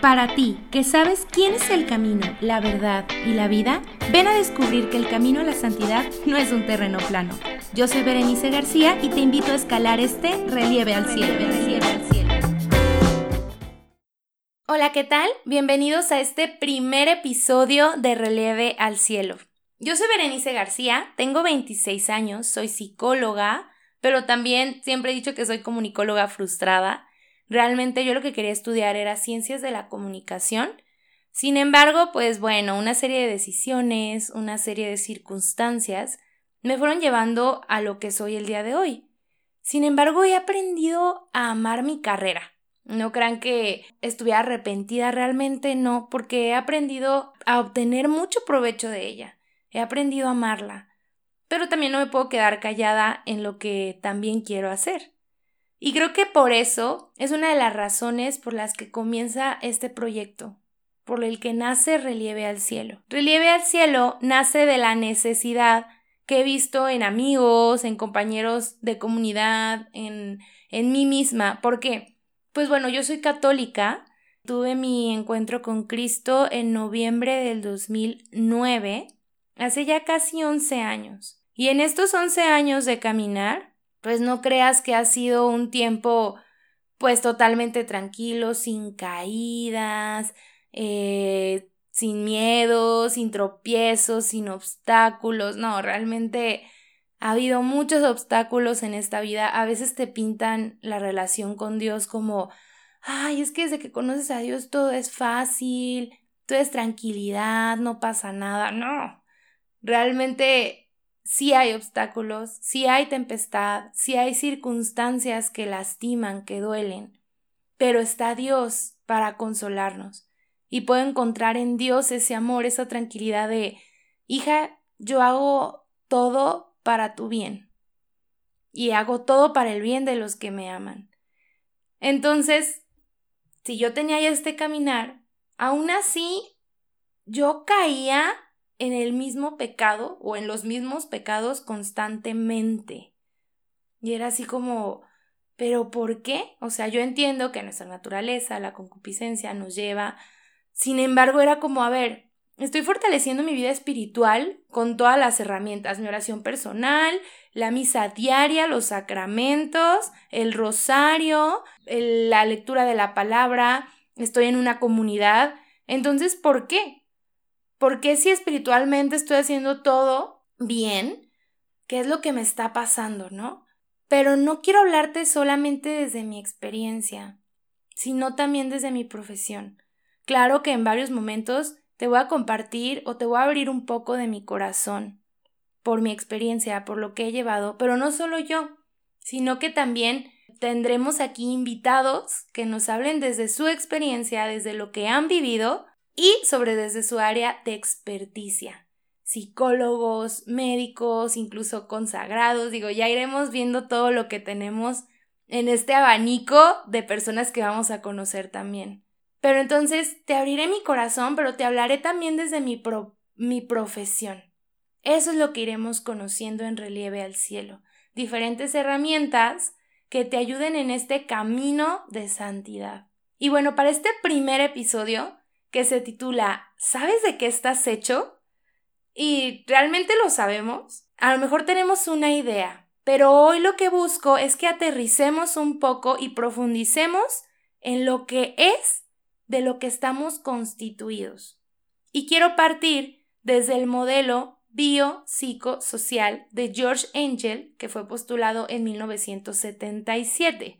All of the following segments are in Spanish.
Para ti, que sabes quién es el camino, la verdad y la vida, ven a descubrir que el camino a la santidad no es un terreno plano. Yo soy Berenice García y te invito a escalar este relieve al cielo. Hola, ¿qué tal? Bienvenidos a este primer episodio de Relieve al Cielo. Yo soy Berenice García, tengo 26 años, soy psicóloga, pero también siempre he dicho que soy comunicóloga frustrada. Realmente yo lo que quería estudiar era ciencias de la comunicación. Sin embargo, pues bueno, una serie de decisiones, una serie de circunstancias me fueron llevando a lo que soy el día de hoy. Sin embargo, he aprendido a amar mi carrera. No crean que estuviera arrepentida realmente, no, porque he aprendido a obtener mucho provecho de ella. He aprendido a amarla. Pero también no me puedo quedar callada en lo que también quiero hacer. Y creo que por eso es una de las razones por las que comienza este proyecto, por el que nace Relieve al Cielo. Relieve al Cielo nace de la necesidad que he visto en amigos, en compañeros de comunidad, en, en mí misma. ¿Por qué? Pues bueno, yo soy católica, tuve mi encuentro con Cristo en noviembre del 2009, hace ya casi 11 años. Y en estos 11 años de caminar, pues no creas que ha sido un tiempo pues totalmente tranquilo, sin caídas, eh, sin miedo, sin tropiezos, sin obstáculos. No, realmente ha habido muchos obstáculos en esta vida. A veces te pintan la relación con Dios como, ay, es que desde que conoces a Dios todo es fácil, todo es tranquilidad, no pasa nada. No, realmente si hay obstáculos, si hay tempestad, si hay circunstancias que lastiman, que duelen, pero está Dios para consolarnos. Y puedo encontrar en Dios ese amor, esa tranquilidad de, hija, yo hago todo para tu bien. Y hago todo para el bien de los que me aman. Entonces, si yo tenía ya este caminar, aún así, yo caía en el mismo pecado o en los mismos pecados constantemente. Y era así como, ¿pero por qué? O sea, yo entiendo que nuestra naturaleza, la concupiscencia nos lleva. Sin embargo, era como, a ver, estoy fortaleciendo mi vida espiritual con todas las herramientas, mi oración personal, la misa diaria, los sacramentos, el rosario, la lectura de la palabra, estoy en una comunidad. Entonces, ¿por qué? ¿Por qué si espiritualmente estoy haciendo todo bien? ¿Qué es lo que me está pasando, no? Pero no quiero hablarte solamente desde mi experiencia, sino también desde mi profesión. Claro que en varios momentos te voy a compartir o te voy a abrir un poco de mi corazón, por mi experiencia, por lo que he llevado, pero no solo yo, sino que también tendremos aquí invitados que nos hablen desde su experiencia, desde lo que han vivido y sobre desde su área de experticia. Psicólogos, médicos, incluso consagrados, digo, ya iremos viendo todo lo que tenemos en este abanico de personas que vamos a conocer también. Pero entonces te abriré mi corazón, pero te hablaré también desde mi, mi profesión. Eso es lo que iremos conociendo en relieve al cielo. Diferentes herramientas que te ayuden en este camino de santidad. Y bueno, para este primer episodio que se titula ¿Sabes de qué estás hecho? ¿Y realmente lo sabemos? A lo mejor tenemos una idea, pero hoy lo que busco es que aterricemos un poco y profundicemos en lo que es de lo que estamos constituidos. Y quiero partir desde el modelo biopsicosocial de George Angel, que fue postulado en 1977.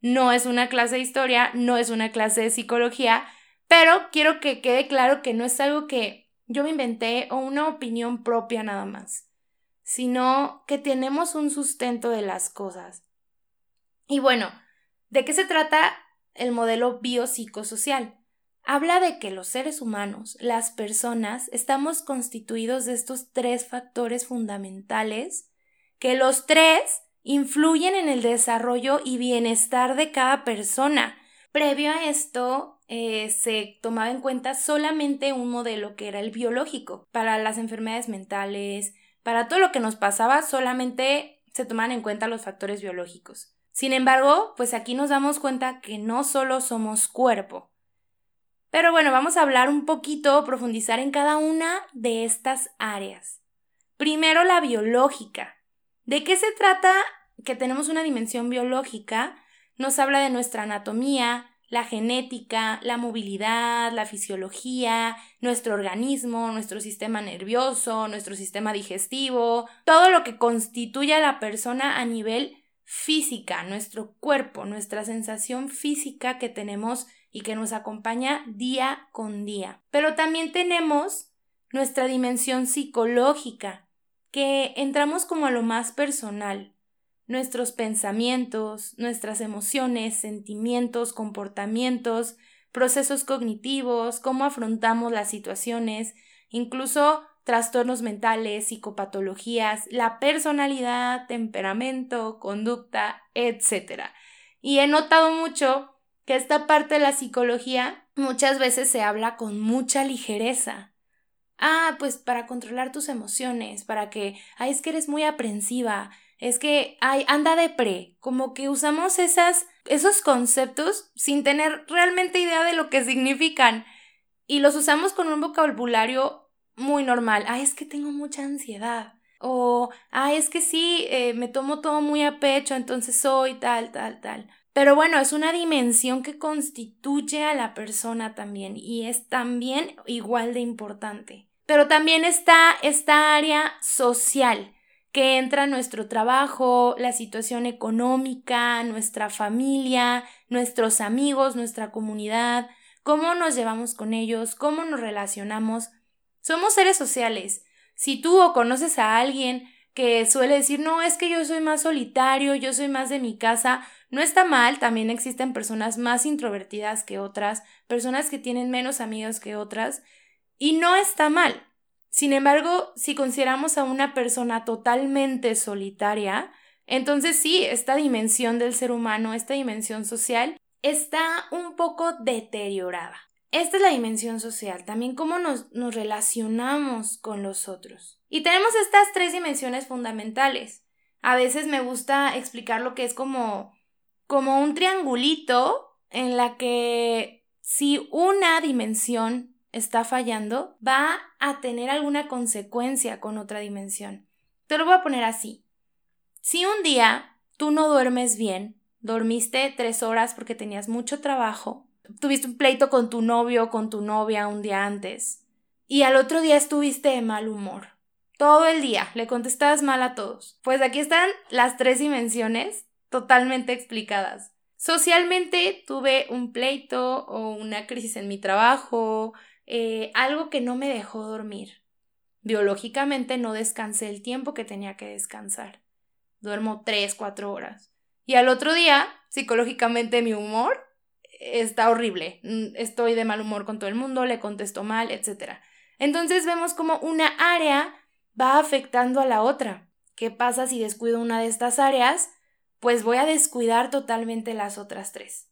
No es una clase de historia, no es una clase de psicología, pero quiero que quede claro que no es algo que yo me inventé o una opinión propia nada más, sino que tenemos un sustento de las cosas. Y bueno, ¿de qué se trata el modelo biopsicosocial? Habla de que los seres humanos, las personas, estamos constituidos de estos tres factores fundamentales, que los tres influyen en el desarrollo y bienestar de cada persona. Previo a esto, eh, se tomaba en cuenta solamente un modelo que era el biológico. Para las enfermedades mentales, para todo lo que nos pasaba, solamente se tomaban en cuenta los factores biológicos. Sin embargo, pues aquí nos damos cuenta que no solo somos cuerpo, Pero bueno, vamos a hablar un poquito, profundizar en cada una de estas áreas. Primero la biológica. ¿De qué se trata que tenemos una dimensión biológica? Nos habla de nuestra anatomía, la genética, la movilidad, la fisiología, nuestro organismo, nuestro sistema nervioso, nuestro sistema digestivo, todo lo que constituye a la persona a nivel física, nuestro cuerpo, nuestra sensación física que tenemos y que nos acompaña día con día. Pero también tenemos nuestra dimensión psicológica, que entramos como a lo más personal, nuestros pensamientos, nuestras emociones, sentimientos, comportamientos, procesos cognitivos, cómo afrontamos las situaciones, incluso trastornos mentales, psicopatologías, la personalidad, temperamento, conducta, etc. Y he notado mucho que esta parte de la psicología muchas veces se habla con mucha ligereza. Ah, pues para controlar tus emociones, para que, ay, es que eres muy aprensiva, es que, ay, anda de pre, como que usamos esas, esos conceptos sin tener realmente idea de lo que significan y los usamos con un vocabulario muy normal. Ay, es que tengo mucha ansiedad. O, ay, es que sí, eh, me tomo todo muy a pecho, entonces soy tal, tal, tal. Pero bueno, es una dimensión que constituye a la persona también y es también igual de importante. Pero también está esta área social, que entra nuestro trabajo, la situación económica, nuestra familia, nuestros amigos, nuestra comunidad, cómo nos llevamos con ellos, cómo nos relacionamos. Somos seres sociales. Si tú o conoces a alguien que suele decir, no, es que yo soy más solitario, yo soy más de mi casa, no está mal, también existen personas más introvertidas que otras, personas que tienen menos amigos que otras, y no está mal. Sin embargo, si consideramos a una persona totalmente solitaria, entonces sí, esta dimensión del ser humano, esta dimensión social, está un poco deteriorada. Esta es la dimensión social, también cómo nos, nos relacionamos con los otros. Y tenemos estas tres dimensiones fundamentales. A veces me gusta explicar lo que es como, como un triangulito en la que si una dimensión está fallando, va a tener alguna consecuencia con otra dimensión. Te lo voy a poner así. Si un día tú no duermes bien, dormiste tres horas porque tenías mucho trabajo, tuviste un pleito con tu novio o con tu novia un día antes, y al otro día estuviste de mal humor. Todo el día le contestabas mal a todos. Pues aquí están las tres dimensiones totalmente explicadas. Socialmente tuve un pleito o una crisis en mi trabajo, eh, algo que no me dejó dormir. Biológicamente no descansé el tiempo que tenía que descansar. Duermo tres, cuatro horas. Y al otro día, psicológicamente mi humor está horrible. Mm, estoy de mal humor con todo el mundo, le contesto mal, etc. Entonces vemos como una área va afectando a la otra. ¿Qué pasa si descuido una de estas áreas? Pues voy a descuidar totalmente las otras tres.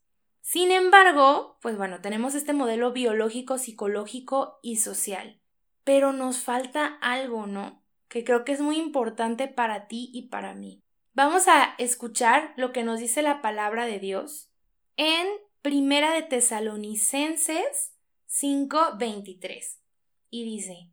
Sin embargo, pues bueno, tenemos este modelo biológico, psicológico y social. Pero nos falta algo, ¿no? Que creo que es muy importante para ti y para mí. Vamos a escuchar lo que nos dice la palabra de Dios en Primera de Tesalonicenses 5:23. Y dice,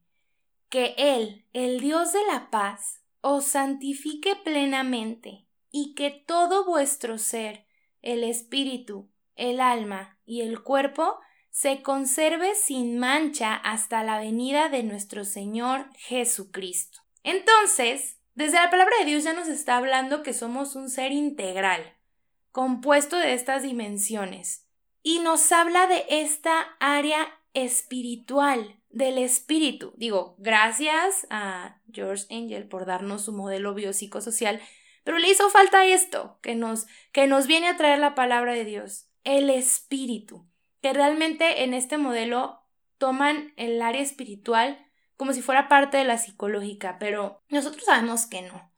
que Él, el Dios de la paz, os santifique plenamente, y que todo vuestro ser, el espíritu, el alma y el cuerpo se conserve sin mancha hasta la venida de nuestro Señor Jesucristo. Entonces, desde la palabra de Dios ya nos está hablando que somos un ser integral, compuesto de estas dimensiones, y nos habla de esta área espiritual, del espíritu. Digo, gracias a George Angel por darnos su modelo biopsicosocial, pero le hizo falta esto, que nos, que nos viene a traer la palabra de Dios el espíritu, que realmente en este modelo toman el área espiritual como si fuera parte de la psicológica, pero nosotros sabemos que no.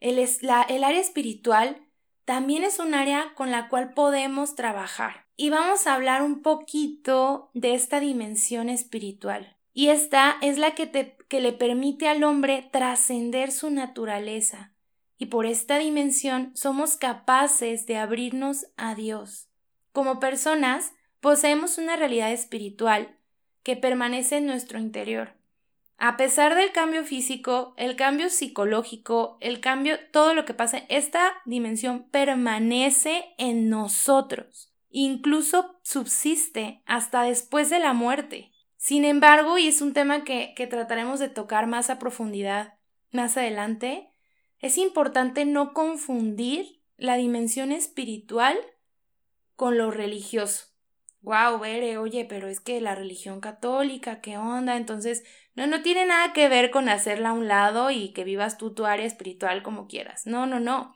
El, el área espiritual también es un área con la cual podemos trabajar. Y vamos a hablar un poquito de esta dimensión espiritual. Y esta es la que, que le permite al hombre trascender su naturaleza. Y por esta dimensión somos capaces de abrirnos a Dios. Como personas, poseemos una realidad espiritual que permanece en nuestro interior. A pesar del cambio físico, el cambio psicológico, el cambio, todo lo que pasa, esta dimensión permanece en nosotros. Incluso subsiste hasta después de la muerte. Sin embargo, y es un tema que, que trataremos de tocar más a profundidad más adelante, es importante no confundir la dimensión espiritual con lo religioso wow, Bere, oye, pero es que la religión católica, ¿qué onda? Entonces, no, no tiene nada que ver con hacerla a un lado y que vivas tú tu área espiritual como quieras. No, no, no.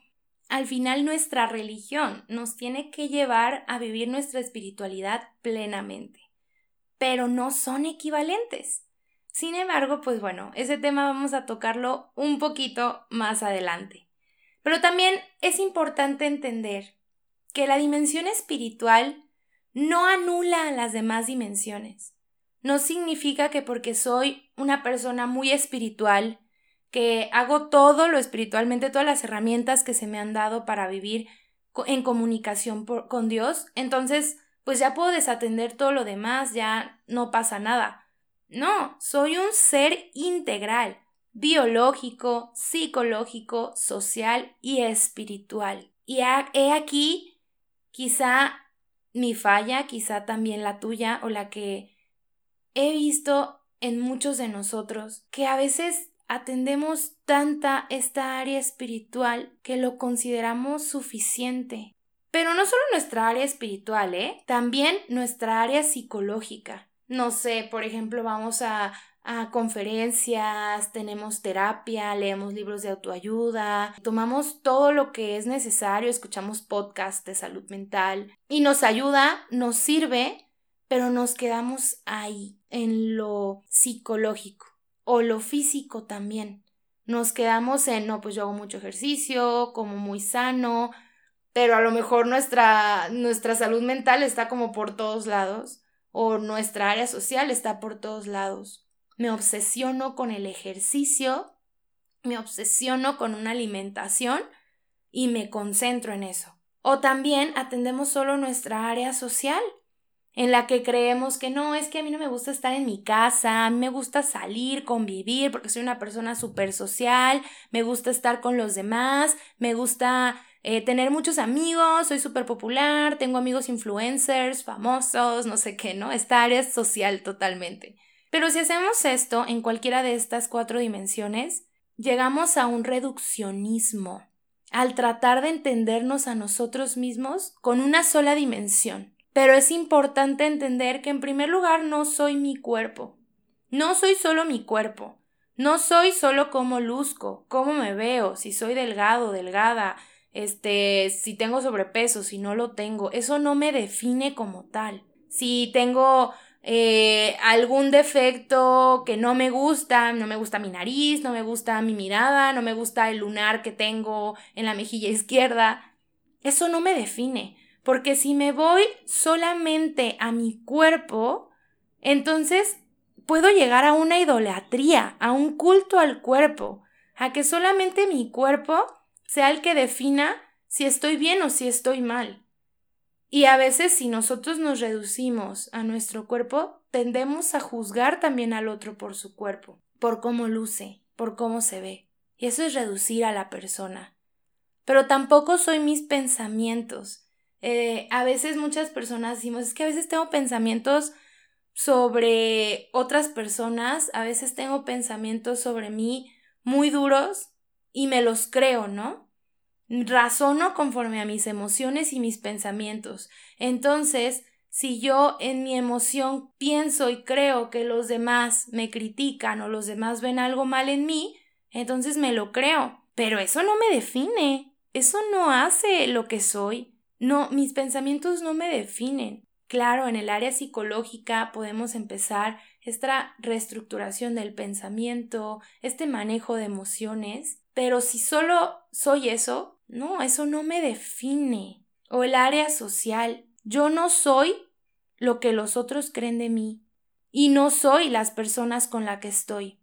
Al final nuestra religión nos tiene que llevar a vivir nuestra espiritualidad plenamente, pero no son equivalentes. Sin embargo, pues bueno, ese tema vamos a tocarlo un poquito más adelante. Pero también es importante entender que la dimensión espiritual no anula las demás dimensiones. No significa que porque soy una persona muy espiritual, que hago todo lo espiritualmente, todas las herramientas que se me han dado para vivir en comunicación con Dios, entonces pues ya puedo desatender todo lo demás, ya no pasa nada. No, soy un ser integral, biológico, psicológico, social y espiritual. Y he aquí quizá mi falla, quizá también la tuya o la que he visto en muchos de nosotros, que a veces atendemos tanta esta área espiritual que lo consideramos suficiente. Pero no solo nuestra área espiritual, ¿eh? También nuestra área psicológica. No sé, por ejemplo, vamos a a conferencias, tenemos terapia, leemos libros de autoayuda, tomamos todo lo que es necesario, escuchamos podcasts de salud mental y nos ayuda, nos sirve, pero nos quedamos ahí, en lo psicológico o lo físico también. Nos quedamos en, no, pues yo hago mucho ejercicio, como muy sano, pero a lo mejor nuestra, nuestra salud mental está como por todos lados o nuestra área social está por todos lados me obsesiono con el ejercicio, me obsesiono con una alimentación y me concentro en eso. O también atendemos solo nuestra área social, en la que creemos que no, es que a mí no me gusta estar en mi casa, a mí me gusta salir, convivir, porque soy una persona súper social, me gusta estar con los demás, me gusta eh, tener muchos amigos, soy súper popular, tengo amigos influencers, famosos, no sé qué, ¿no? Esta área social totalmente. Pero si hacemos esto en cualquiera de estas cuatro dimensiones, llegamos a un reduccionismo, al tratar de entendernos a nosotros mismos con una sola dimensión. Pero es importante entender que en primer lugar no soy mi cuerpo, no soy solo mi cuerpo, no soy solo cómo luzco, cómo me veo, si soy delgado, delgada, este, si tengo sobrepeso, si no lo tengo, eso no me define como tal. Si tengo eh, algún defecto que no me gusta, no me gusta mi nariz, no me gusta mi mirada, no me gusta el lunar que tengo en la mejilla izquierda. Eso no me define, porque si me voy solamente a mi cuerpo, entonces puedo llegar a una idolatría, a un culto al cuerpo, a que solamente mi cuerpo sea el que defina si estoy bien o si estoy mal. Y a veces si nosotros nos reducimos a nuestro cuerpo, tendemos a juzgar también al otro por su cuerpo, por cómo luce, por cómo se ve. Y eso es reducir a la persona. Pero tampoco soy mis pensamientos. Eh, a veces muchas personas decimos, es que a veces tengo pensamientos sobre otras personas, a veces tengo pensamientos sobre mí muy duros y me los creo, ¿no? Razono conforme a mis emociones y mis pensamientos. Entonces, si yo en mi emoción pienso y creo que los demás me critican o los demás ven algo mal en mí, entonces me lo creo. Pero eso no me define. Eso no hace lo que soy. No, mis pensamientos no me definen. Claro, en el área psicológica podemos empezar esta reestructuración del pensamiento, este manejo de emociones, pero si solo soy eso, no, eso no me define. O el área social. Yo no soy lo que los otros creen de mí. Y no soy las personas con las que estoy.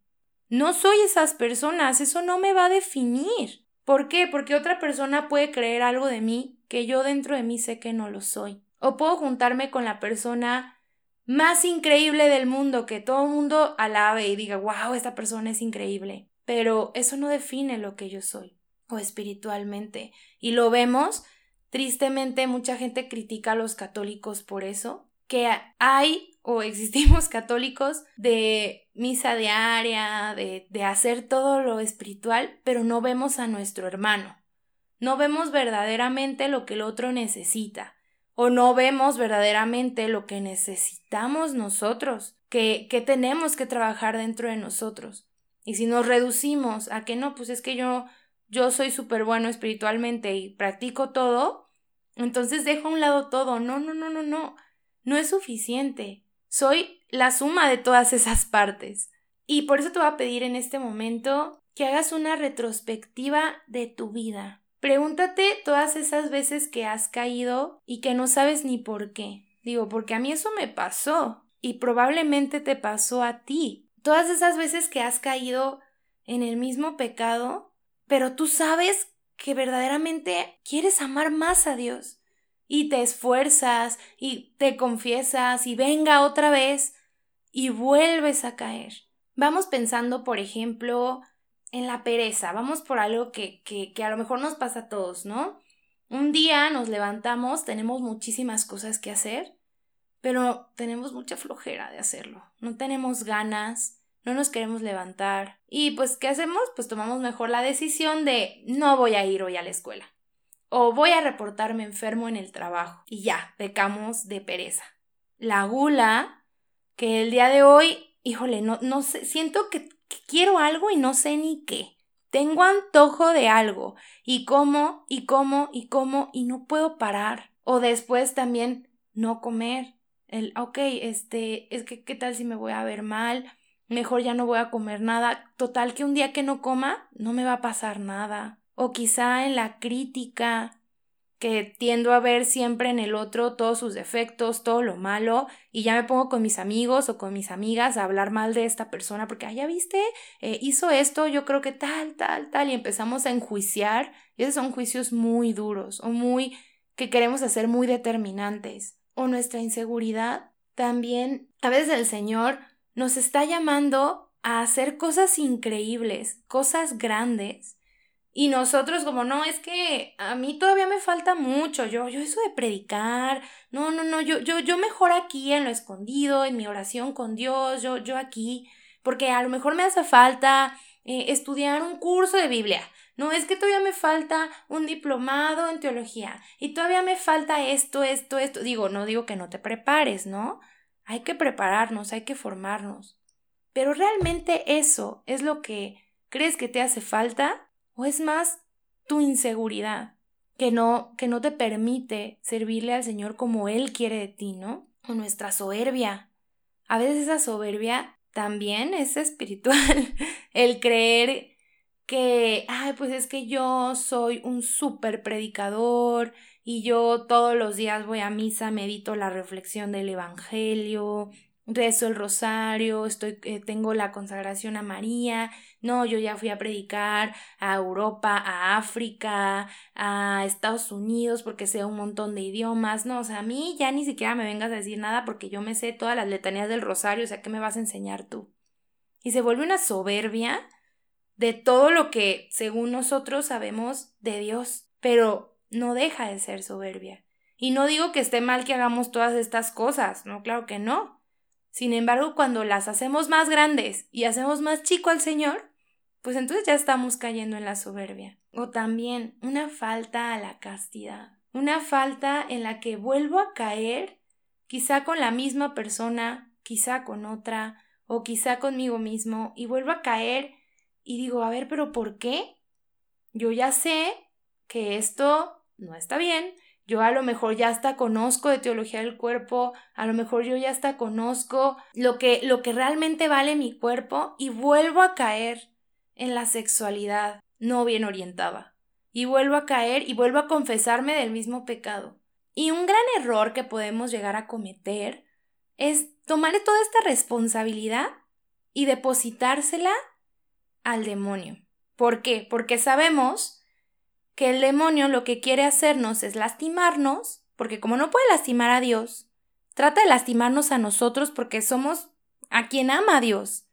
No soy esas personas, eso no me va a definir. ¿Por qué? Porque otra persona puede creer algo de mí que yo dentro de mí sé que no lo soy. O puedo juntarme con la persona más increíble del mundo, que todo el mundo alabe y diga, wow, esta persona es increíble. Pero eso no define lo que yo soy, o espiritualmente. Y lo vemos, tristemente mucha gente critica a los católicos por eso, que hay o existimos católicos de misa diaria, de, de hacer todo lo espiritual, pero no vemos a nuestro hermano. No vemos verdaderamente lo que el otro necesita o no vemos verdaderamente lo que necesitamos nosotros, que, que tenemos que trabajar dentro de nosotros. Y si nos reducimos a que no, pues es que yo, yo soy súper bueno espiritualmente y practico todo, entonces dejo a un lado todo. No, no, no, no, no. No es suficiente. Soy la suma de todas esas partes. Y por eso te voy a pedir en este momento que hagas una retrospectiva de tu vida. Pregúntate todas esas veces que has caído y que no sabes ni por qué. Digo, porque a mí eso me pasó y probablemente te pasó a ti. Todas esas veces que has caído en el mismo pecado, pero tú sabes que verdaderamente quieres amar más a Dios y te esfuerzas y te confiesas y venga otra vez y vuelves a caer. Vamos pensando, por ejemplo, en la pereza. Vamos por algo que, que, que a lo mejor nos pasa a todos, ¿no? Un día nos levantamos, tenemos muchísimas cosas que hacer, pero tenemos mucha flojera de hacerlo. No tenemos ganas, no nos queremos levantar. Y pues, ¿qué hacemos? Pues tomamos mejor la decisión de no voy a ir hoy a la escuela. O voy a reportarme enfermo en el trabajo. Y ya, pecamos de pereza. La gula, que el día de hoy, híjole, no, no sé, siento que quiero algo y no sé ni qué. Tengo antojo de algo y como y como y como y no puedo parar. O después también no comer. El, ok, este, es que qué tal si me voy a ver mal, mejor ya no voy a comer nada. Total que un día que no coma no me va a pasar nada. O quizá en la crítica, que tiendo a ver siempre en el otro todos sus defectos, todo lo malo, y ya me pongo con mis amigos o con mis amigas a hablar mal de esta persona porque, ah, ya viste, eh, hizo esto, yo creo que tal, tal, tal, y empezamos a enjuiciar, y esos son juicios muy duros o muy que queremos hacer muy determinantes. O nuestra inseguridad, también a veces el Señor nos está llamando a hacer cosas increíbles, cosas grandes, y nosotros como, no, es que a mí todavía me falta mucho, yo, yo eso de predicar, no, no, no, yo, yo, yo mejor aquí en lo escondido, en mi oración con Dios, yo, yo aquí, porque a lo mejor me hace falta eh, estudiar un curso de Biblia, no, es que todavía me falta un diplomado en teología y todavía me falta esto, esto, esto, digo, no digo que no te prepares, ¿no? Hay que prepararnos, hay que formarnos. Pero realmente eso es lo que crees que te hace falta ¿O es más tu inseguridad que no, que no te permite servirle al Señor como Él quiere de ti, ¿no? O nuestra soberbia. A veces esa soberbia también es espiritual. El creer que, ay, pues es que yo soy un súper predicador y yo todos los días voy a misa, medito la reflexión del Evangelio, rezo el rosario, estoy, eh, tengo la consagración a María, no, yo ya fui a predicar a Europa, a África, a Estados Unidos porque sé un montón de idiomas, no, o sea, a mí ya ni siquiera me vengas a decir nada porque yo me sé todas las letanías del rosario, o sea, ¿qué me vas a enseñar tú? Y se vuelve una soberbia de todo lo que, según nosotros, sabemos de Dios, pero no deja de ser soberbia. Y no digo que esté mal que hagamos todas estas cosas, no, claro que no. Sin embargo, cuando las hacemos más grandes y hacemos más chico al Señor, pues entonces ya estamos cayendo en la soberbia. O también una falta a la castidad, una falta en la que vuelvo a caer, quizá con la misma persona, quizá con otra, o quizá conmigo mismo, y vuelvo a caer y digo, a ver, pero ¿por qué? Yo ya sé que esto no está bien, yo a lo mejor ya hasta conozco de teología del cuerpo, a lo mejor yo ya hasta conozco lo que, lo que realmente vale mi cuerpo y vuelvo a caer en la sexualidad no bien orientada. Y vuelvo a caer y vuelvo a confesarme del mismo pecado. Y un gran error que podemos llegar a cometer es tomar toda esta responsabilidad y depositársela al demonio. ¿Por qué? Porque sabemos que el demonio lo que quiere hacernos es lastimarnos porque como no puede lastimar a Dios, trata de lastimarnos a nosotros porque somos a quien ama a Dios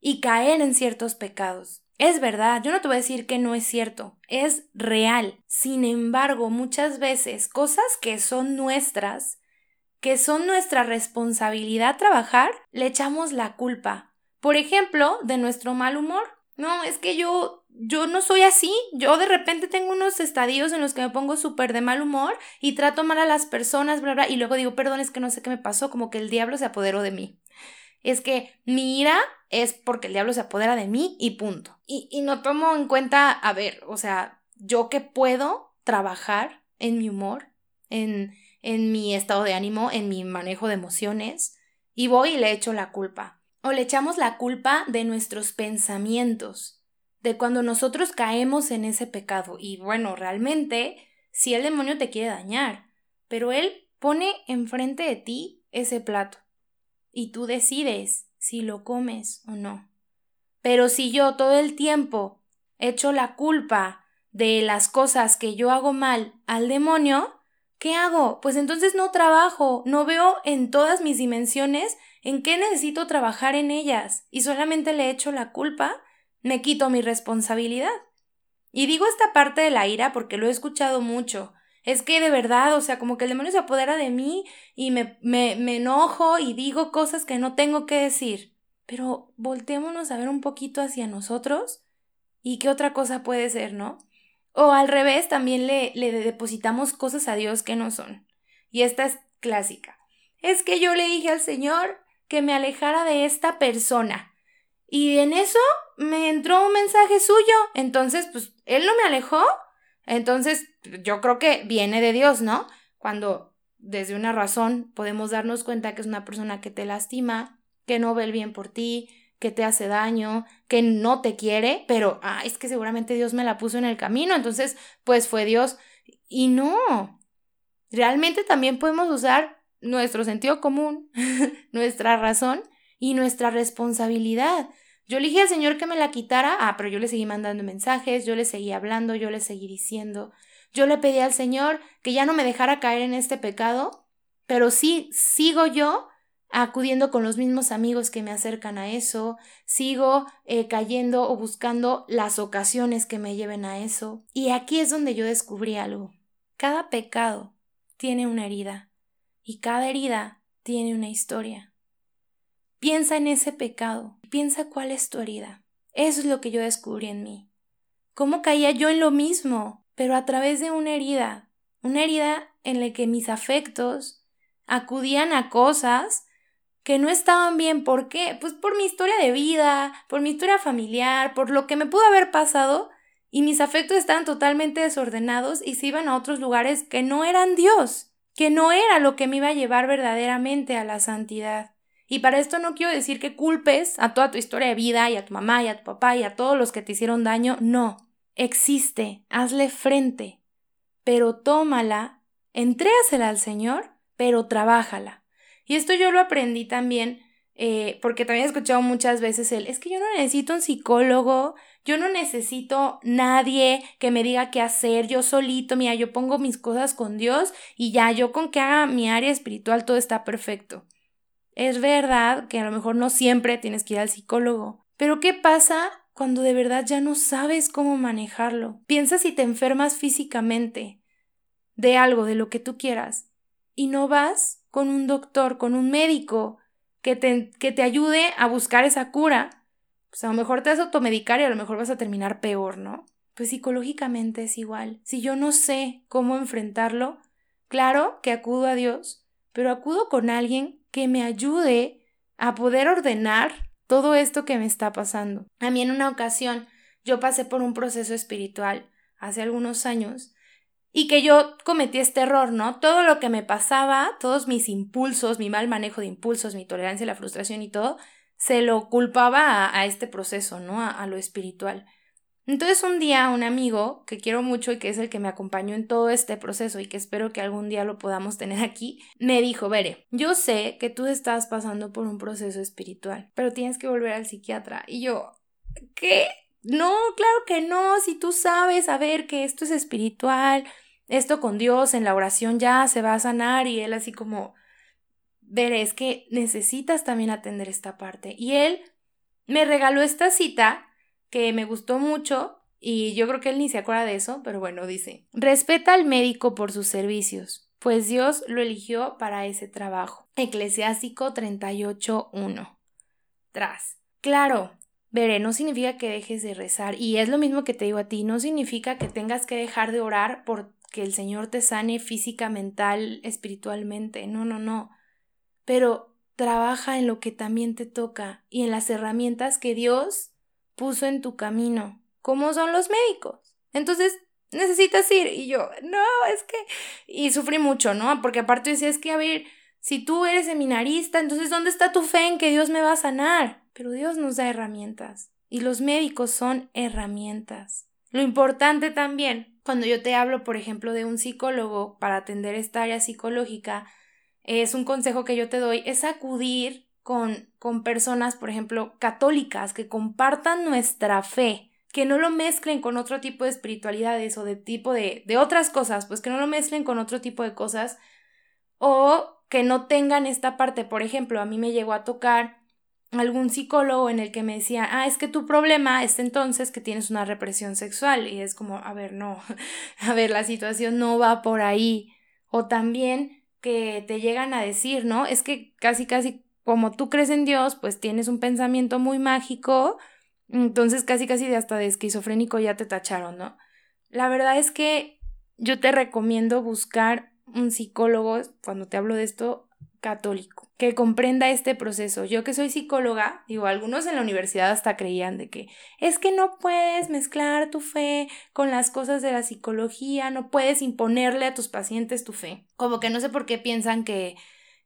y caer en ciertos pecados. Es verdad, yo no te voy a decir que no es cierto, es real. Sin embargo, muchas veces cosas que son nuestras, que son nuestra responsabilidad trabajar, le echamos la culpa. Por ejemplo, de nuestro mal humor. No, es que yo, yo no soy así. Yo de repente tengo unos estadios en los que me pongo súper de mal humor y trato mal a las personas, bla, bla, y luego digo, perdón, es que no sé qué me pasó, como que el diablo se apoderó de mí. Es que mi ira es porque el diablo se apodera de mí y punto. Y, y no tomo en cuenta, a ver, o sea, yo que puedo trabajar en mi humor, en, en mi estado de ánimo, en mi manejo de emociones, y voy y le echo la culpa. O le echamos la culpa de nuestros pensamientos, de cuando nosotros caemos en ese pecado. Y bueno, realmente, si el demonio te quiere dañar, pero él pone enfrente de ti ese plato y tú decides si lo comes o no. Pero si yo todo el tiempo echo la culpa de las cosas que yo hago mal al demonio, ¿qué hago? Pues entonces no trabajo, no veo en todas mis dimensiones en qué necesito trabajar en ellas y solamente le echo la culpa, me quito mi responsabilidad. Y digo esta parte de la ira porque lo he escuchado mucho. Es que de verdad, o sea, como que el demonio se apodera de mí y me, me, me enojo y digo cosas que no tengo que decir. Pero volteémonos a ver un poquito hacia nosotros y qué otra cosa puede ser, ¿no? O al revés, también le, le depositamos cosas a Dios que no son. Y esta es clásica. Es que yo le dije al Señor que me alejara de esta persona. Y en eso me entró un mensaje suyo. Entonces, pues, él no me alejó. Entonces, yo creo que viene de Dios, ¿no? Cuando desde una razón podemos darnos cuenta que es una persona que te lastima, que no ve el bien por ti, que te hace daño, que no te quiere, pero ah, es que seguramente Dios me la puso en el camino, entonces pues fue Dios. Y no, realmente también podemos usar nuestro sentido común, nuestra razón y nuestra responsabilidad. Yo le dije al Señor que me la quitara, ah, pero yo le seguí mandando mensajes, yo le seguí hablando, yo le seguí diciendo, yo le pedí al Señor que ya no me dejara caer en este pecado, pero sí sigo yo acudiendo con los mismos amigos que me acercan a eso, sigo eh, cayendo o buscando las ocasiones que me lleven a eso. Y aquí es donde yo descubrí algo. Cada pecado tiene una herida y cada herida tiene una historia. Piensa en ese pecado, piensa cuál es tu herida. Eso es lo que yo descubrí en mí. ¿Cómo caía yo en lo mismo, pero a través de una herida? Una herida en la que mis afectos acudían a cosas que no estaban bien. ¿Por qué? Pues por mi historia de vida, por mi historia familiar, por lo que me pudo haber pasado, y mis afectos estaban totalmente desordenados y se iban a otros lugares que no eran Dios, que no era lo que me iba a llevar verdaderamente a la santidad. Y para esto no quiero decir que culpes a toda tu historia de vida y a tu mamá y a tu papá y a todos los que te hicieron daño. No. Existe. Hazle frente. Pero tómala, entrégasela al Señor, pero trabájala. Y esto yo lo aprendí también eh, porque también he escuchado muchas veces el, es que yo no necesito un psicólogo, yo no necesito nadie que me diga qué hacer, yo solito, mira, yo pongo mis cosas con Dios y ya, yo con que haga mi área espiritual todo está perfecto. Es verdad que a lo mejor no siempre tienes que ir al psicólogo, pero ¿qué pasa cuando de verdad ya no sabes cómo manejarlo? Piensa si te enfermas físicamente de algo, de lo que tú quieras, y no vas con un doctor, con un médico que te, que te ayude a buscar esa cura. Pues a lo mejor te vas a automedicar y a lo mejor vas a terminar peor, ¿no? Pues psicológicamente es igual. Si yo no sé cómo enfrentarlo, claro que acudo a Dios, pero acudo con alguien que me ayude a poder ordenar todo esto que me está pasando. A mí en una ocasión yo pasé por un proceso espiritual hace algunos años y que yo cometí este error, ¿no? Todo lo que me pasaba, todos mis impulsos, mi mal manejo de impulsos, mi tolerancia la frustración y todo, se lo culpaba a, este proceso, ¿no? a lo espiritual. Entonces un día un amigo que quiero mucho y que es el que me acompañó en todo este proceso y que espero que algún día lo podamos tener aquí, me dijo, Bere, yo sé que tú estás pasando por un proceso espiritual, pero tienes que volver al psiquiatra. Y yo, ¿qué? No, claro que no, si tú sabes, a ver, que esto es espiritual, esto con Dios, en la oración ya se va a sanar y él así como, veré, es que necesitas también atender esta parte. Y él me regaló esta cita que me gustó mucho y yo creo que él ni se acuerda de eso, pero bueno, dice, respeta al médico por sus servicios, pues Dios lo eligió para ese trabajo. Eclesiástico 38.1. Tras. Claro, veré, no significa que dejes de rezar y es lo mismo que te digo a ti, no significa que tengas que dejar de orar porque el Señor te sane física, mental, espiritualmente, no, no, no. Pero trabaja en lo que también te toca y en las herramientas que Dios puso en tu camino ¿Cómo son los médicos. Entonces, necesitas ir. Y yo, no, es que... Y sufrí mucho, ¿no? Porque aparte decía, es que, a ver, si tú eres seminarista, entonces, ¿dónde está tu fe en que Dios me va a sanar? Pero Dios nos da herramientas. Y los médicos son herramientas. Lo importante también, cuando yo te hablo, por ejemplo, de un psicólogo para atender esta área psicológica, es un consejo que yo te doy, es acudir con, con personas, por ejemplo, católicas, que compartan nuestra fe que no lo mezclen con otro tipo de espiritualidades o de tipo de, de otras cosas, pues que no lo mezclen con otro tipo de cosas o que no tengan esta parte. Por ejemplo, a mí me llegó a tocar algún psicólogo en el que me decía, ah, es que tu problema es entonces que tienes una represión sexual. Y es como, a ver, no, a ver, la situación no va por ahí. O también que te llegan a decir, ¿no? Es que casi, casi como tú crees en Dios, pues tienes un pensamiento muy mágico entonces casi casi de hasta de esquizofrénico ya te tacharon, ¿no? La verdad es que yo te recomiendo buscar un psicólogo, cuando te hablo de esto, católico, que comprenda este proceso. Yo que soy psicóloga, digo, algunos en la universidad hasta creían de que es que no puedes mezclar tu fe con las cosas de la psicología, no puedes imponerle a tus pacientes tu fe. Como que no sé por qué piensan que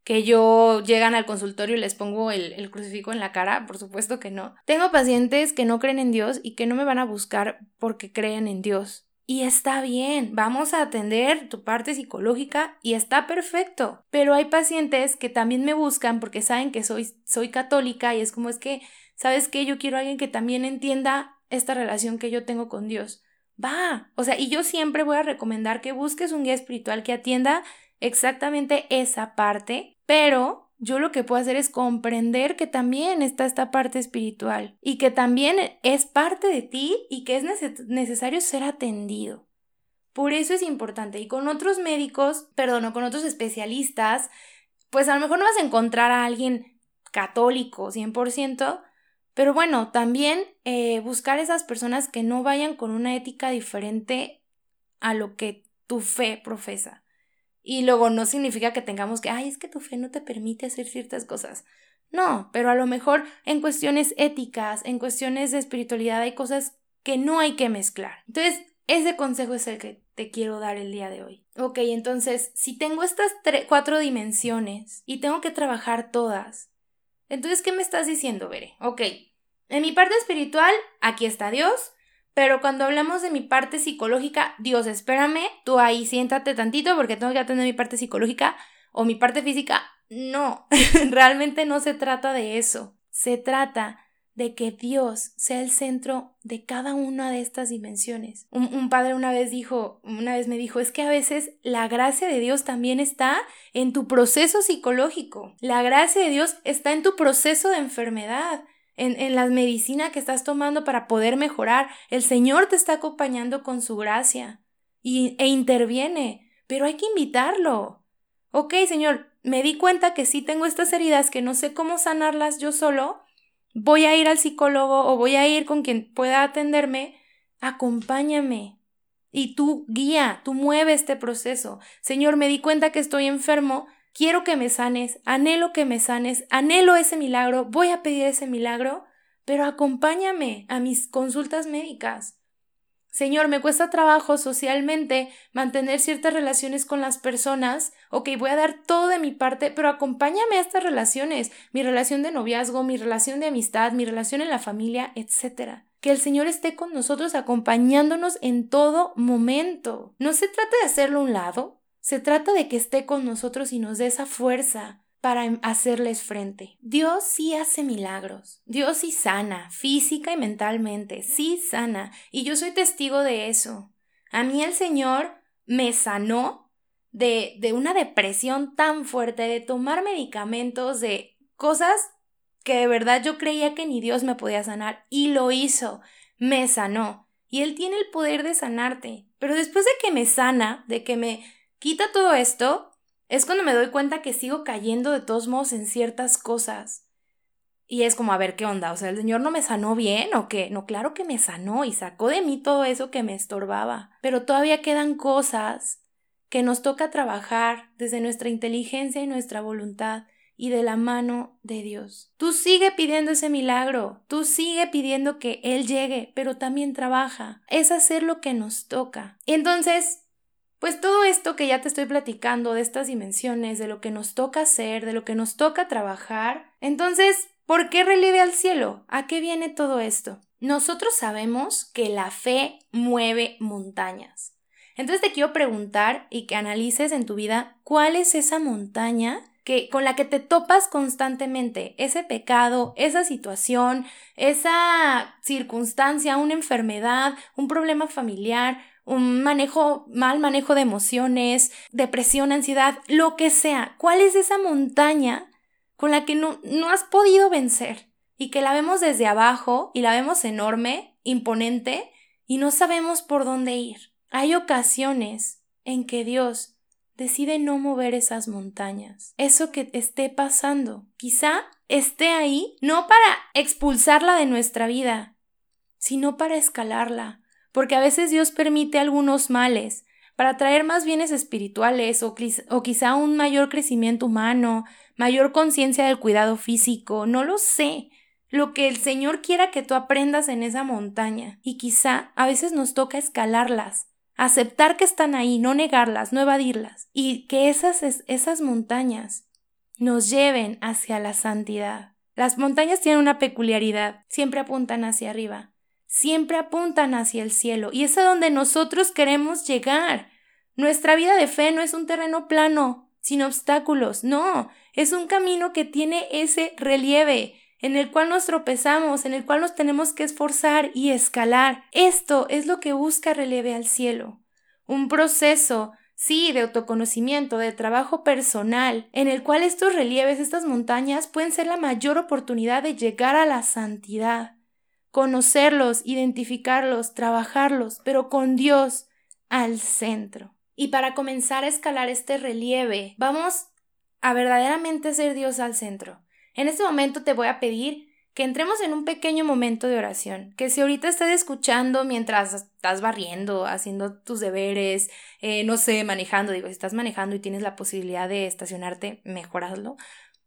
que yo llegan al consultorio y les pongo el, crucifijo en la cara, por supuesto que no. Tengo pacientes que no creen en Dios y que no me van a buscar porque creen en Dios. Y está bien, vamos a atender tu parte psicológica y está perfecto. Pero hay pacientes que también me buscan porque saben que soy, soy católica y es como es que, ¿sabes qué? Yo quiero a alguien que también entienda esta relación que yo tengo con Dios. Va, o sea, y yo siempre voy a recomendar que busques un guía espiritual que atienda exactamente esa parte, pero yo lo que puedo hacer es comprender que también está esta parte espiritual y que también es parte de ti y que es necesario ser atendido. Por eso es importante. Y con otros médicos, perdón, o con otros especialistas, pues a lo mejor no vas a encontrar a alguien católico 100%, pero bueno, también eh, buscar esas personas que no vayan con una ética diferente a lo que tu fe profesa. Y luego no significa que tengamos que, ay, es que tu fe no te permite hacer ciertas cosas. No, pero a lo mejor en cuestiones éticas, en cuestiones de espiritualidad hay cosas que no hay que mezclar. Entonces, ese consejo es el que te quiero dar el día de hoy. Ok, entonces, si tengo estas cuatro dimensiones y tengo que trabajar todas, entonces, ¿qué me estás diciendo, Bere? Ok, en mi parte espiritual, aquí está Dios, pero cuando hablamos de mi parte psicológica, Dios, espérame, tú ahí siéntate tantito porque tengo que atender mi parte psicológica o mi parte física. No, realmente no se trata de eso. Se trata de que Dios sea el centro de cada una de estas dimensiones. Un, un, padre una vez dijo, una vez me dijo, es que a veces la gracia de Dios también está en tu proceso psicológico. La gracia de Dios está en tu proceso de enfermedad en, en la medicina que estás tomando para poder mejorar. El Señor te está acompañando con su gracia y, e interviene, pero hay que invitarlo. Ok, Señor, me di cuenta que sí tengo estas heridas que no sé cómo sanarlas yo solo. Voy a ir al psicólogo o voy a ir con quien pueda atenderme. Acompáñame. Y tú guía, tú mueve este proceso. Señor, me di cuenta que estoy enfermo, quiero que me sanes, anhelo que me sanes, anhelo ese milagro, voy a pedir ese milagro, pero acompáñame a mis consultas médicas. Señor, me cuesta trabajo socialmente mantener ciertas relaciones con las personas. Ok, voy a dar todo de mi parte, pero acompáñame a estas relaciones, mi relación de noviazgo, mi relación de amistad, mi relación en la familia, etc. Que el Señor esté con nosotros acompañándonos en todo momento. No se trata de hacerlo a un lado, se trata de que esté con nosotros y nos dé esa fuerza para em, hacerles frente. Dios sí hace milagros. Dios sí sana, física y mentalmente. Sí sana. Y yo soy testigo de eso. A mí el Señor me sanó de, de una depresión tan fuerte, de tomar medicamentos, de cosas que de verdad yo creía que ni Dios me podía sanar y lo hizo, me sanó. Y Él tiene el poder de sanarte. Pero después de que me sana, de que me quita todo esto, es cuando me doy cuenta que sigo cayendo de todos modos en ciertas cosas. Y es como, a ver, ¿qué onda? O sea, ¿el Señor no me sanó bien o qué? No, claro que me sanó y sacó de mí todo eso que me estorbaba. Pero todavía quedan cosas que nos toca trabajar desde nuestra inteligencia y nuestra voluntad y de la mano de Dios. Tú sigue pidiendo ese milagro, tú sigue pidiendo que Él llegue, pero también trabaja. Es hacer lo que nos toca. Entonces, pues todo esto que ya te estoy platicando de estas dimensiones, de lo que nos toca hacer, de lo que nos toca trabajar, entonces, ¿por qué relieve al cielo? ¿A qué viene todo esto? Nosotros sabemos que la fe mueve montañas. Entonces te quiero preguntar y que analices en tu vida cuál es esa montaña que, con la que te topas constantemente, ese pecado, esa situación, esa circunstancia, una enfermedad, un problema familiar, un manejo, mal manejo de emociones, depresión, ansiedad, lo que sea. ¿Cuál es esa montaña con la que no, no has podido vencer? Y que la vemos desde abajo y la vemos enorme, imponente, y no sabemos por dónde ir. Hay ocasiones en que Dios decide no mover esas montañas. Eso que esté pasando, quizá esté ahí no para expulsarla de nuestra vida, sino para escalarla, porque a veces Dios permite algunos males para traer más bienes espirituales o, quizá un mayor crecimiento humano, mayor conciencia del cuidado físico, no lo sé. Lo que el Señor quiera que tú aprendas en esa montaña y quizá a veces nos toca escalarlas aceptar que están ahí, no negarlas, no evadirlas, y que esas, esas montañas nos lleven hacia la santidad. Las montañas tienen una peculiaridad, siempre apuntan hacia arriba, siempre apuntan hacia el cielo, y es a donde nosotros queremos llegar. Nuestra vida de fe no es un terreno plano, sin obstáculos, no, es un camino que tiene ese relieve, en el cual nos tropezamos, en el cual nos tenemos que esforzar y escalar. Esto es lo que busca Releve al Cielo. Un proceso, sí, de autoconocimiento, de trabajo personal, en el cual estos relieves, estas montañas, pueden ser la mayor oportunidad de llegar a la santidad. Conocerlos, identificarlos, trabajarlos, pero con Dios al centro. Y para comenzar a escalar este relieve, vamos a verdaderamente ser Dios al centro. En este momento te voy a pedir que entremos en un pequeño momento de oración, que si ahorita estás escuchando mientras estás barriendo, haciendo tus deberes, eh, no sé, manejando, digo, si estás manejando y tienes la posibilidad de estacionarte, mejorarlo.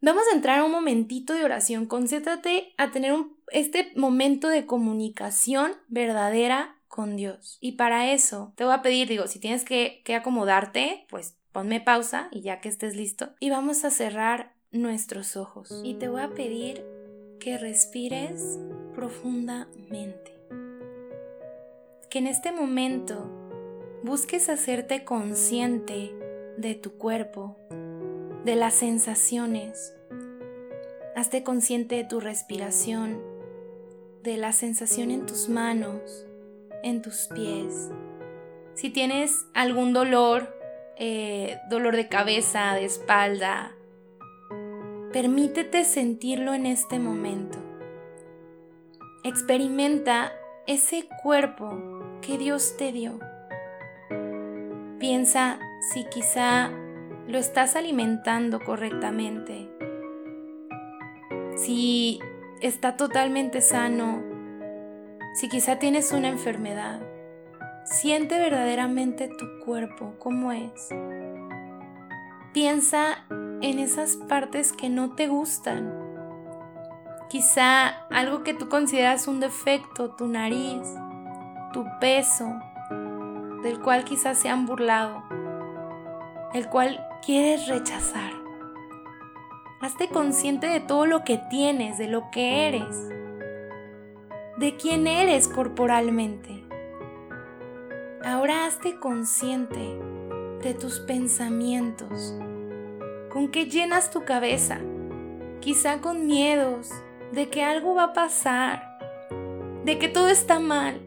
Vamos a entrar a un momentito de oración, concéntrate a tener este momento de comunicación verdadera con Dios. Y para eso te voy a pedir, digo, si tienes que, que acomodarte, pues ponme pausa y ya que estés listo. Y vamos a cerrar nuestros ojos y te voy a pedir que respires profundamente. Que en este momento busques hacerte consciente de tu cuerpo, de las sensaciones. Hazte consciente de tu respiración, de la sensación en tus manos, en tus pies. Si tienes algún dolor, eh, dolor de cabeza, de espalda, Permítete sentirlo en este momento. Experimenta ese cuerpo que Dios te dio. Piensa si quizá lo estás alimentando correctamente, si está totalmente sano, si quizá tienes una enfermedad. Siente verdaderamente tu cuerpo, cómo es. Piensa en esas partes que no te gustan. Quizá algo que tú consideras un defecto, tu nariz, tu peso, del cual quizás se han burlado, el cual quieres rechazar. Hazte consciente de todo lo que tienes, de lo que eres, de quién eres corporalmente. Ahora hazte consciente de tus pensamientos, con qué llenas tu cabeza, quizá con miedos de que algo va a pasar, de que todo está mal.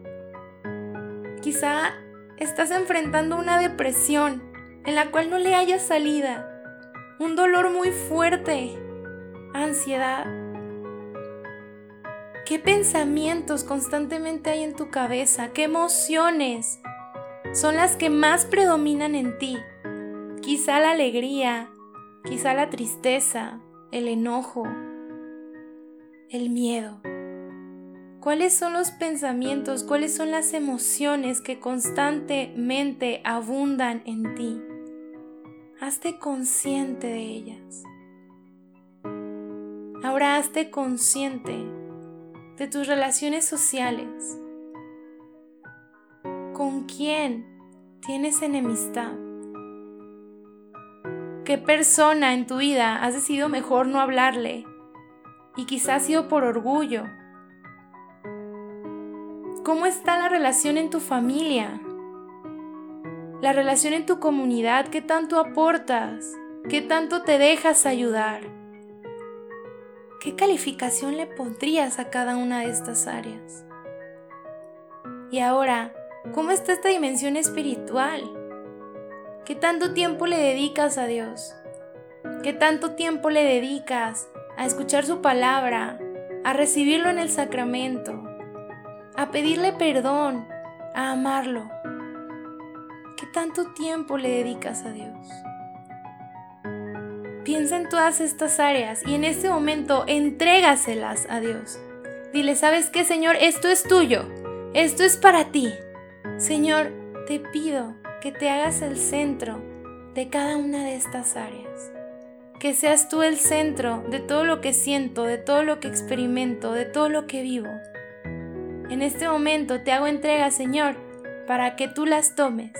Quizá estás enfrentando una depresión en la cual no le haya salida, un dolor muy fuerte, ansiedad. ¿Qué pensamientos constantemente hay en tu cabeza? ¿Qué emociones son las que más predominan en ti? Quizá la alegría, quizá la tristeza, el enojo, el miedo. ¿Cuáles son los pensamientos, cuáles son las emociones que constantemente abundan en ti? Hazte consciente de ellas. Ahora hazte consciente de tus relaciones sociales. ¿Con quién tienes enemistad? ¿Qué persona en tu vida has decidido mejor no hablarle? Y quizás ha sido por orgullo. ¿Cómo está la relación en tu familia? La relación en tu comunidad, ¿qué tanto aportas? ¿Qué tanto te dejas ayudar? ¿Qué calificación le pondrías a cada una de estas áreas? Y ahora, ¿cómo está esta dimensión espiritual? ¿Qué tanto tiempo le dedicas a Dios? ¿Qué tanto tiempo le dedicas a escuchar su palabra, a recibirlo en el sacramento, a pedirle perdón, a amarlo? ¿Qué tanto tiempo le dedicas a Dios? Piensa en todas estas áreas y en este momento entrégaselas a Dios. Dile, ¿sabes qué, Señor? Esto es tuyo. Esto es para ti. Señor, te pido que te hagas el centro de cada una de estas áreas. Que seas tú el centro de todo lo que siento, de todo lo que experimento, de todo lo que vivo. En este momento te hago entrega, Señor, para que tú las tomes.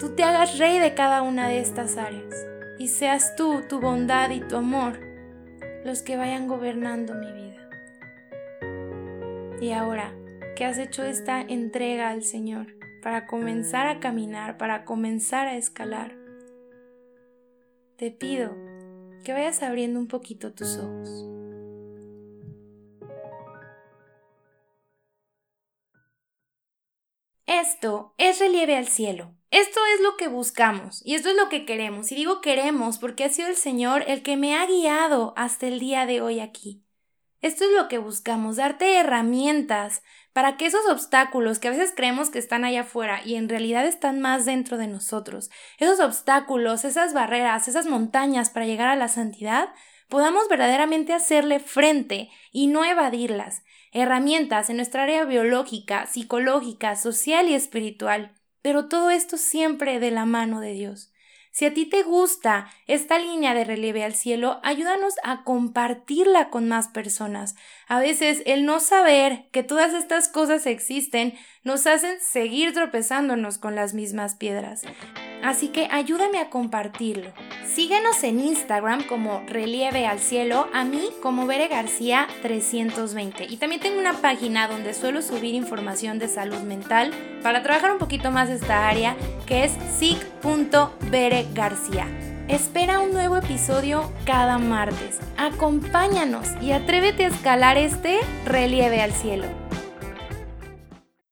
Tú te hagas rey de cada una de estas áreas y seas tú, tu bondad y tu amor los que vayan gobernando mi vida. Y ahora que has hecho esta entrega al Señor, para comenzar a caminar, para comenzar a escalar, te pido que vayas abriendo un poquito tus ojos. Esto es relieve al cielo. Esto es lo que buscamos y esto es lo que queremos. Y digo queremos porque ha sido el Señor el que me ha guiado hasta el día de hoy aquí. Esto es lo que buscamos, darte herramientas para que esos obstáculos que a veces creemos que están allá afuera y en realidad están más dentro de nosotros, esos obstáculos, esas barreras, esas montañas para llegar a la santidad, podamos verdaderamente hacerle frente y no evadirlas. Herramientas en nuestra área biológica, psicológica, social y espiritual. Pero todo esto siempre de la mano de Dios. Si a ti te gusta esta línea de relieve al cielo, ayúdanos a compartirla con más personas. A veces el no saber que todas estas cosas existen nos hacen seguir tropezándonos con las mismas piedras. Así que ayúdame a compartirlo. Síguenos en Instagram como Relieve al Cielo, a mí como Bere García 320. Y también tengo una página donde suelo subir información de salud mental para trabajar un poquito más esta área, que es sig.beregarcía. Espera un nuevo episodio cada martes. Acompáñanos y atrévete a escalar este relieve al cielo.